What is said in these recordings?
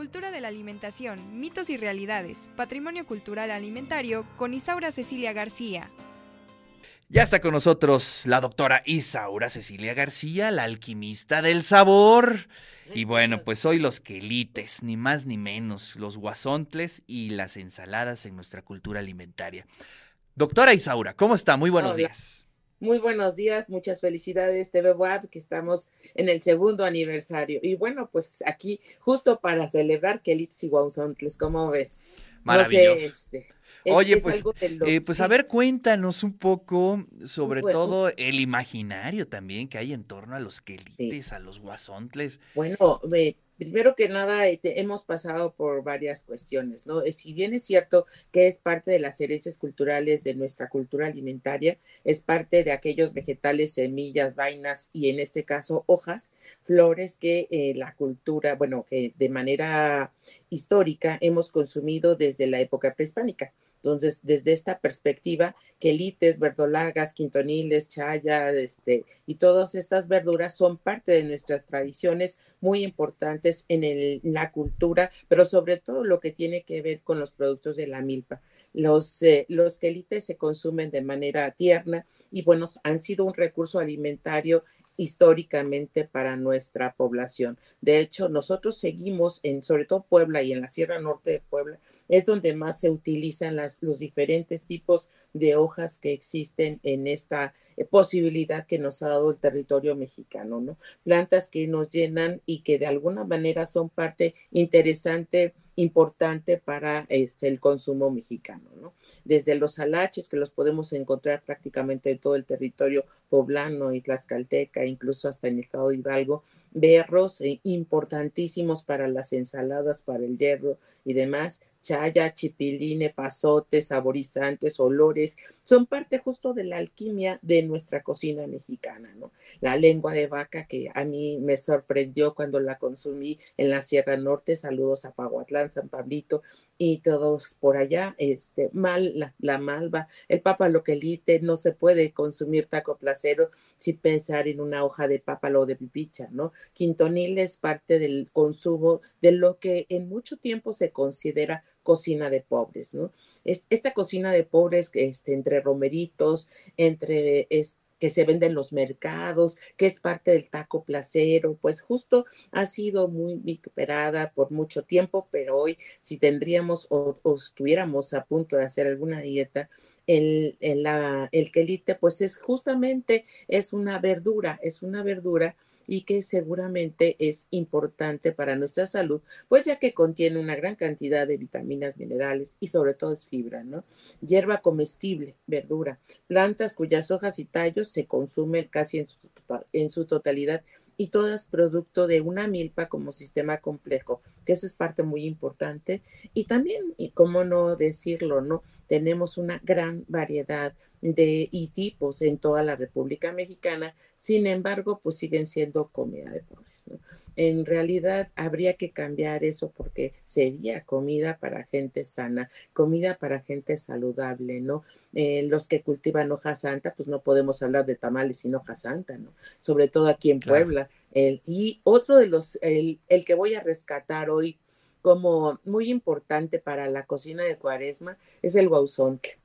cultura de la alimentación, mitos y realidades, patrimonio cultural alimentario con Isaura Cecilia García. Ya está con nosotros la doctora Isaura Cecilia García, la alquimista del sabor. Y bueno, pues hoy los quelites, ni más ni menos, los guasontles y las ensaladas en nuestra cultura alimentaria. Doctora Isaura, ¿cómo está? Muy buenos días. Muy buenos días, muchas felicidades TV Web, que estamos en el segundo aniversario. Y bueno, pues aquí justo para celebrar que y Guauzontles, ¿cómo ves? Maravilloso. este, Oye, pues, eh, pues a ver, cuéntanos un poco sobre todo el imaginario también que hay en torno a los quelites, a los guasontles. Bueno, me Primero que nada, este, hemos pasado por varias cuestiones, ¿no? Eh, si bien es cierto que es parte de las herencias culturales de nuestra cultura alimentaria, es parte de aquellos vegetales, semillas, vainas y en este caso hojas, flores que eh, la cultura, bueno, que de manera histórica hemos consumido desde la época prehispánica. Entonces, desde esta perspectiva, quelites, verdolagas, quintoniles, chaya, este, y todas estas verduras son parte de nuestras tradiciones muy importantes en, la cultura, pero sobre todo lo que tiene que ver con los productos de la milpa. Los, eh, los quelites se consumen de manera tierna y, bueno, han sido un recurso alimentario históricamente para nuestra población. De hecho, nosotros seguimos en, sobre todo Puebla y en la Sierra Norte de Puebla, es donde más se utilizan las, los diferentes tipos de hojas que existen en esta eh, posibilidad que nos ha dado el territorio mexicano, ¿no? Plantas que nos llenan y que de alguna manera son parte interesante importante para este, el consumo mexicano, ¿no? Desde los alaches, que los podemos encontrar prácticamente en todo el territorio poblano y tlaxcalteca, incluso hasta en el estado de Hidalgo, berros eh, importantísimos para las ensaladas, para el hierro y demás, chaya, chipiline, pasotes, saborizantes, olores, son parte justo de la alquimia de nuestra cocina mexicana, ¿no? La lengua de vaca que a mí me sorprendió cuando la consumí en la Sierra Norte, saludos a Pahuatlán, San Pablito y todos por allá, este, mal, la, malva, el papaloquelite, no se puede consumir taco placero sin pensar en una hoja de pápalo de pipicha, ¿no? Quintonil es parte del consumo de lo que en mucho tiempo se considera cocina de pobres, ¿no? esta cocina de pobres, este, entre romeritos, entre que se vende en los mercados, que es parte del taco placero, pues justo ha sido muy vituperada por mucho tiempo, pero hoy si tendríamos o, estuviéramos a punto de hacer alguna dieta, el, el, la, el quelite pues es justamente, es una verdura, es una verdura y que seguramente es importante para nuestra salud, pues ya que contiene una gran cantidad de vitaminas, minerales y sobre todo es fibra, ¿no? Hierba comestible, verdura, plantas cuyas hojas y tallos se consumen casi en su, totalidad y todas producto de una milpa como sistema complejo, que eso es parte muy importante. Y también, y cómo no decirlo, ¿no? Tenemos una gran variedad de y tipos en toda la República Mexicana, sin embargo, pues siguen siendo comida de pobres. ¿no? En realidad habría que cambiar eso porque sería comida para gente sana, comida para gente saludable, ¿no? Eh, los que cultivan hoja santa, pues no podemos hablar de tamales sin hoja santa, ¿no? Sobre todo aquí en Puebla. y otro de los, el, el que voy a rescatar hoy como muy importante para la cocina de cuaresma es el guauzontle.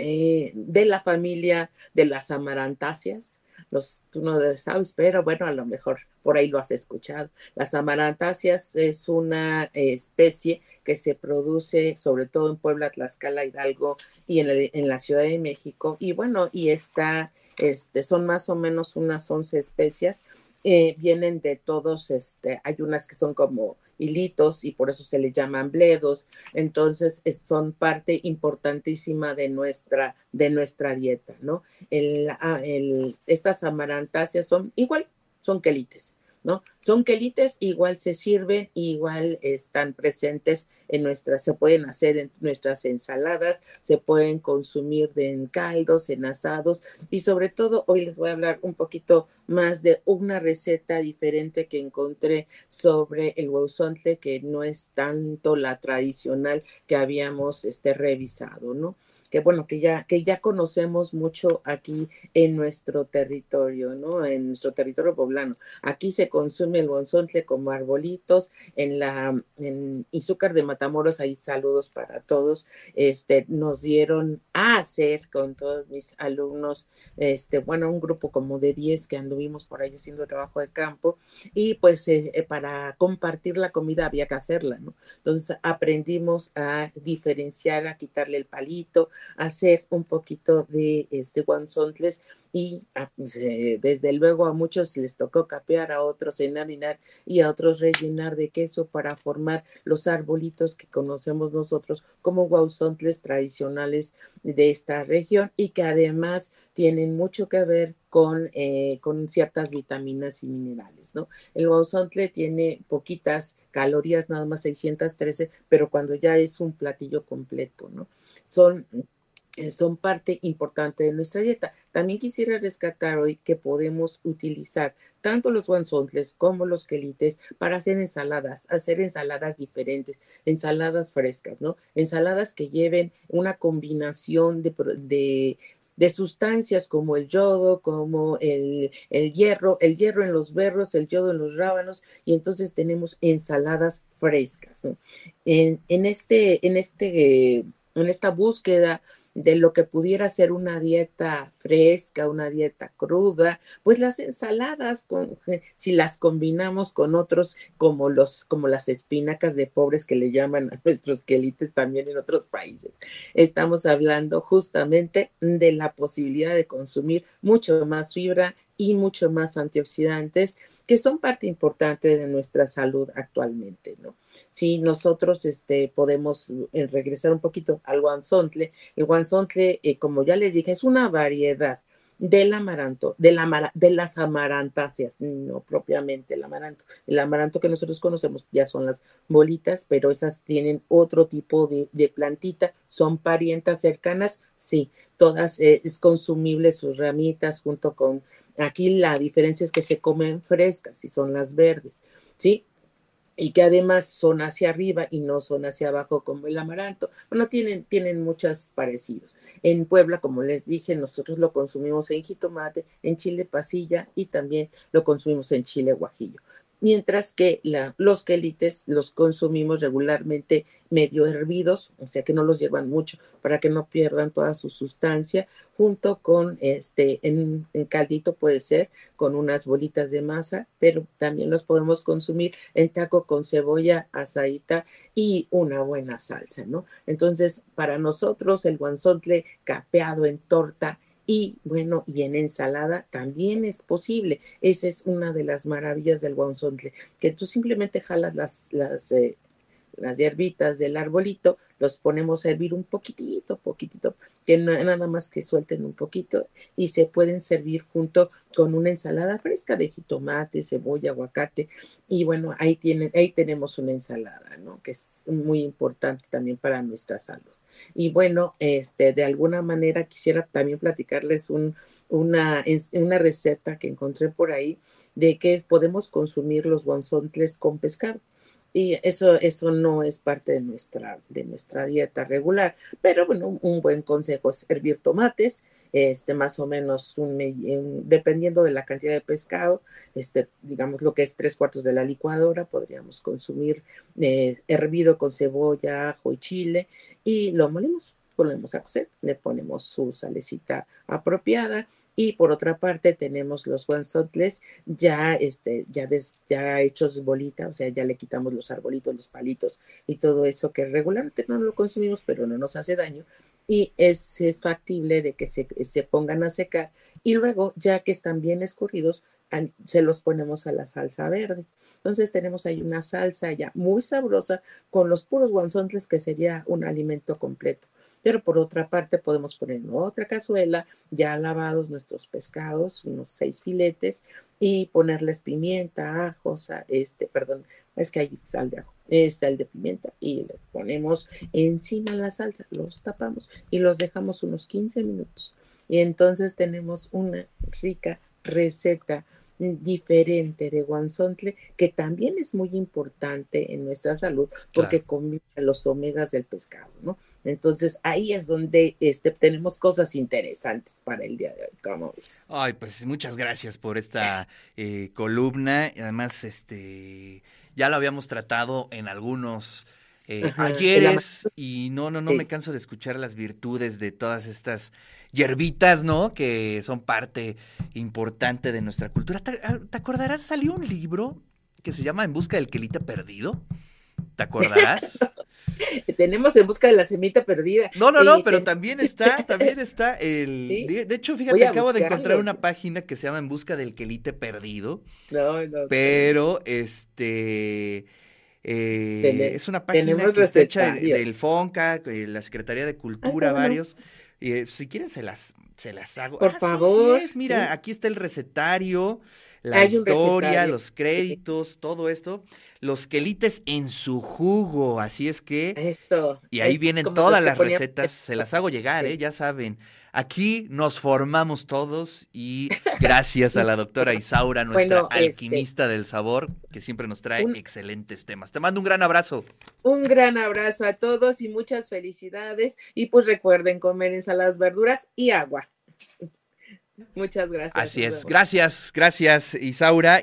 Eh, de la familia de las amarantáceas. Los, tú no sabes, pero bueno, a lo mejor por ahí lo has escuchado. Las amarantáceas es una especie que se produce sobre todo en Puebla, Tlaxcala, Hidalgo y en, en la Ciudad de México. Y bueno, y está, este, son más o menos unas 11 especies. Eh, vienen de todos, este, hay unas que son como hilitos y por eso se le llaman bledos. Entonces, son parte importantísima de nuestra, de nuestra dieta, ¿no? Ah, estas amarantáceas son igual, son quelites. ¿No? Son quelites, igual se sirven, igual están presentes en nuestras, se pueden hacer en nuestras ensaladas, se pueden consumir en caldos, en asados y sobre todo hoy les voy a hablar un poquito más de una receta diferente que encontré sobre el hueuzontle que no es tanto la tradicional que habíamos este, revisado, ¿no? que bueno, que ya, que ya conocemos mucho aquí en nuestro territorio, ¿no? En nuestro territorio poblano. Aquí se consume el guansontle como arbolitos. En la en Izúcar de Matamoros, hay saludos para todos. Este, nos dieron a hacer con todos mis alumnos, este, bueno, un grupo como de 10 que anduvimos por ahí haciendo trabajo de campo y pues eh, eh, para compartir la comida había que hacerla, ¿no? Entonces aprendimos a diferenciar, a quitarle el palito, a hacer un poquito de este guanzontles y ah, pues, eh, desde luego a muchos les tocó capear, a otros enharinar y a otros rellenar de queso para formar los arbolitos que conocemos nosotros como guauzontles tradicionales de esta región y que además tienen mucho que ver con, eh, con ciertas vitaminas y minerales, ¿no? El guauzontle tiene poquitas calorías, nada más 613, pero cuando ya es un platillo completo, ¿no? Son son parte importante de nuestra dieta. También quisiera rescatar hoy que podemos utilizar tanto los guanzontles como los quelites para hacer ensaladas, hacer ensaladas diferentes, ensaladas frescas, ¿no? Ensaladas que lleven una combinación de, de, sustancias como el yodo, como el, el, hierro, el hierro en los berros, el yodo en los rábanos, y entonces tenemos ensaladas frescas. ¿no? En, en, este, en este en esta búsqueda de lo que pudiera ser una dieta fresca, una dieta cruda, pues las ensaladas, si las combinamos con otros como los, como las espinacas de pobres que le llaman a nuestros quelites también en otros países, estamos hablando justamente de la posibilidad de consumir mucho más fibra y mucho más antioxidantes que son parte importante de nuestra salud actualmente, ¿no? Si nosotros este, podemos eh, regresar un poquito al guanzontle, el guanzontle, eh, como ya les dije, es una variedad del amaranto, de, de las amarantáceas, no propiamente el amaranto. El amaranto que nosotros conocemos ya son las bolitas, pero esas tienen otro tipo de, plantita, son parientas cercanas, sí, todas eh, es consumible sus ramitas junto con Aquí la diferencia es que se comen frescas y son las verdes, ¿sí? y que además son hacia arriba y no son hacia abajo como el amaranto. Bueno, tienen, tienen muchos parecidos. En Puebla, como les dije, nosotros lo consumimos en jitomate, en chile pasilla y también lo consumimos en chile guajillo mientras que los quelites los consumimos regularmente medio hervidos, o sea que no los llevan mucho para que no pierdan toda su sustancia, junto con este, en, caldito puede ser, con unas bolitas de masa, pero también los podemos consumir en taco con cebolla, azaita y una buena salsa, ¿no? Entonces, para nosotros el guanzotle capeado en torta y bueno, y en ensalada también es posible. Esa es una de las maravillas del guauzontle, que tú simplemente jalas las, las, eh, las hierbitas del arbolito, los ponemos a hervir un poquitito, poquitito, que nada más que suelten un poquito y se pueden servir junto con una ensalada fresca de jitomate, cebolla, aguacate y bueno, ahí tienen, ahí tenemos una ensalada, ¿no? Que es muy importante también para nuestra salud. Y bueno, este, de alguna manera quisiera también platicarles un, una, una receta que encontré por ahí de que podemos consumir los guanzontles con pescado y eso, eso no es parte de nuestra, de nuestra dieta regular. Pero bueno, un buen consejo es hervir tomates, este, más o menos un, dependiendo de la cantidad de pescado, este, digamos lo que es tres cuartos de la licuadora, podríamos consumir eh, hervido con cebolla, ajo y chile y lo molemos, volvemos a cocer, le ponemos su salecita apropiada y por otra parte tenemos los guanzotles ya, este, ya, ya hechos bolita, o sea, ya le quitamos los arbolitos, los palitos y todo eso que regularmente no lo consumimos, pero no nos hace daño. Y es, factible de que se, se pongan a secar y luego, ya que están bien escurridos, se los ponemos a la salsa verde. Entonces tenemos ahí una salsa ya muy sabrosa con los puros guanzontles que sería un alimento completo pero por otra parte podemos poner en otra cazuela ya lavados nuestros pescados, unos seis filetes, y ponerles pimienta, ajos, este, perdón, es que hay sal de ajo, está el de pimienta, y le ponemos encima la salsa, los tapamos y los dejamos unos 15 minutos. Y entonces tenemos una rica receta diferente de guanzontle, que también es muy importante en nuestra salud porque combina los omegas del pescado, ¿no? Entonces ahí es donde este, tenemos cosas interesantes para el día de hoy, ¿cómo ves? Ay, pues muchas gracias por esta eh, columna. Además, este, ya lo habíamos tratado en algunos eh, ayeres y no, no, no me canso de escuchar las virtudes de todas estas hierbitas, ¿no? Que son parte importante de nuestra cultura. ¿Te, ah, acordarás? Salió un libro que se llama En busca del quelite perdido. ¿Te acordarás? Tenemos en busca de la semita perdida. No, no, no, pero también está, también está el. De, hecho, fíjate, acabo de encontrar una página que se llama En busca del quelite perdido. No, no. Pero, este. Eh, es una página que está hecha del FONCA, la Secretaría de Cultura, varios. Eh, si quieren, se las, se las hago. Por ah, favor. Mira, aquí está el recetario la historia, los créditos, todo esto, los quelites en su jugo, así es que... Esto. Y ahí vienen todas las recetas, se las hago llegar, ¿eh? ya saben. Aquí nos formamos todos y gracias a la doctora Isaura, nuestra este alquimista del sabor, que siempre nos trae excelentes temas. Te mando un gran abrazo. Un gran abrazo a todos y muchas felicidades. Y pues recuerden comer ensaladas, verduras y agua. Muchas gracias. Así es. Gracias, gracias, Isaura.